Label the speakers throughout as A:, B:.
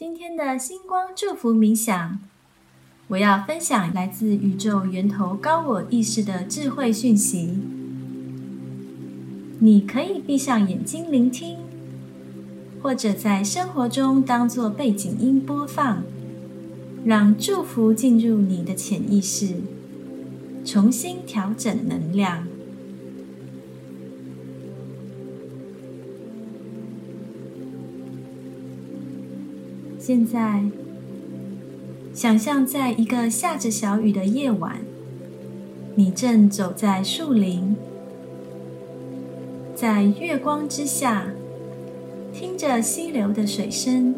A: 今天的星光祝福冥想，我要分享来自宇宙源头高我意识的智慧讯息。你可以闭上眼睛聆听，或者在生活中当做背景音播放，让祝福进入你的潜意识，重新调整能量。现在，想象在一个下着小雨的夜晚，你正走在树林，在月光之下，听着溪流的水声，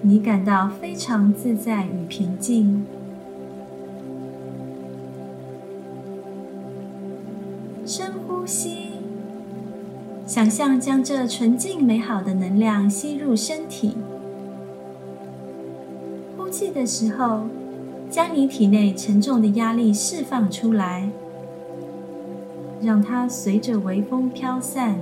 A: 你感到非常自在与平静。想象将这纯净美好的能量吸入身体，呼气的时候，将你体内沉重的压力释放出来，让它随着微风飘散。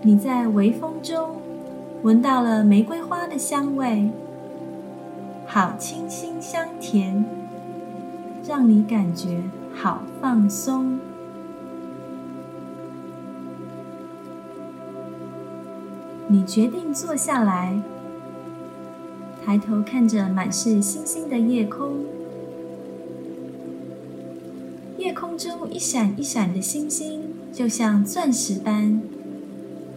A: 你在微风中闻到了玫瑰花的香味，好清新香甜，让你感觉。好放松。你决定坐下来，抬头看着满是星星的夜空。夜空中一闪一闪的星星，就像钻石般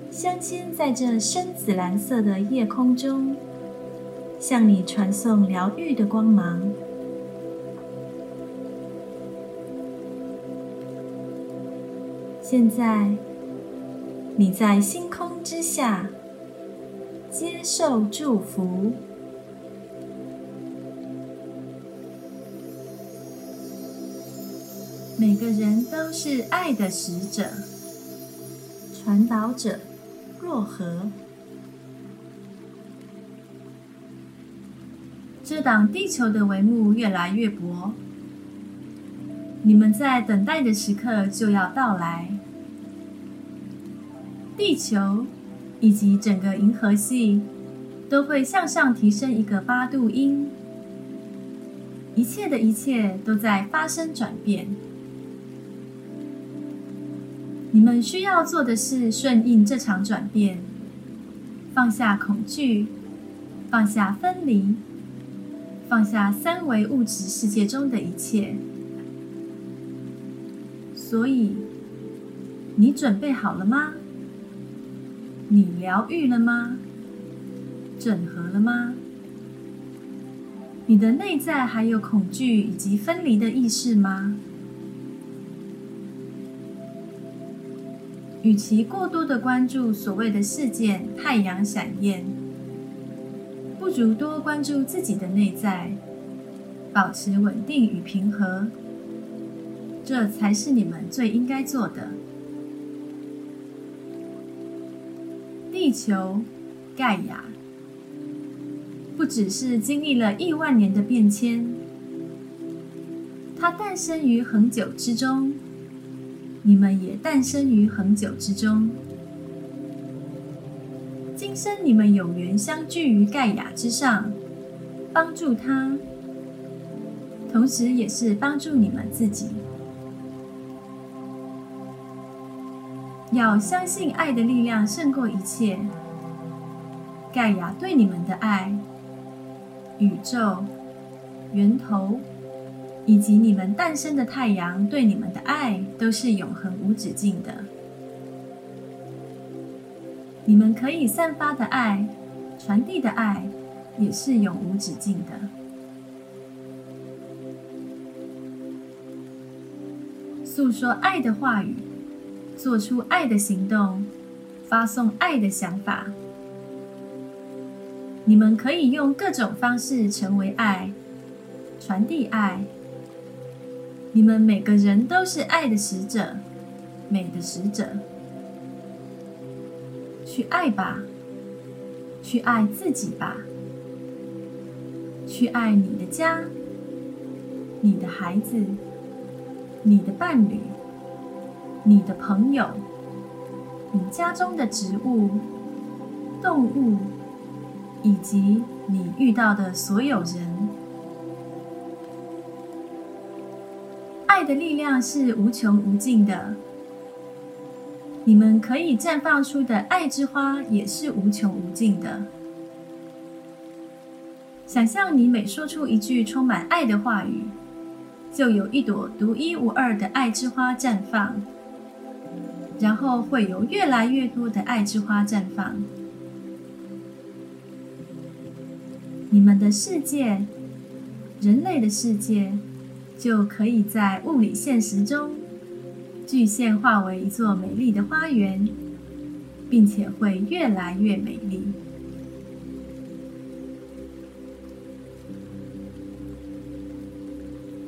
A: 镶嵌在这深紫蓝色的夜空中，向你传送疗愈的光芒。现在，你在星空之下接受祝福。每个人都是爱的使者、传导者。若何？遮挡地球的帷幕越来越薄。你们在等待的时刻就要到来。地球以及整个银河系都会向上提升一个八度音，一切的一切都在发生转变。你们需要做的是顺应这场转变，放下恐惧，放下分离，放下三维物质世界中的一切。所以，你准备好了吗？你疗愈了吗？整合了吗？你的内在还有恐惧以及分离的意识吗？与其过多的关注所谓的事件太阳闪焰，不如多关注自己的内在，保持稳定与平和。这才是你们最应该做的。地球，盖亚，不只是经历了亿万年的变迁，它诞生于恒久之中，你们也诞生于恒久之中。今生你们有缘相聚于盖亚之上，帮助他，同时也是帮助你们自己。要相信爱的力量胜过一切。盖亚对你们的爱，宇宙、源头以及你们诞生的太阳对你们的爱，都是永恒无止境的。你们可以散发的爱、传递的爱，也是永无止境的。诉说爱的话语。做出爱的行动，发送爱的想法。你们可以用各种方式成为爱，传递爱。你们每个人都是爱的使者，美的使者。去爱吧，去爱自己吧，去爱你的家、你的孩子、你的伴侣。你的朋友、你家中的植物、动物，以及你遇到的所有人。爱的力量是无穷无尽的，你们可以绽放出的爱之花也是无穷无尽的。想象你每说出一句充满爱的话语，就有一朵独一无二的爱之花绽放。然后会有越来越多的爱之花绽放，你们的世界，人类的世界，就可以在物理现实中具现化为一座美丽的花园，并且会越来越美丽。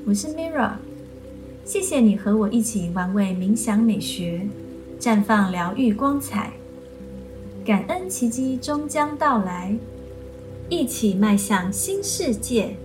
A: 我是 Mira，谢谢你和我一起玩味冥想美学。绽放疗愈光彩，感恩奇迹终将到来，一起迈向新世界。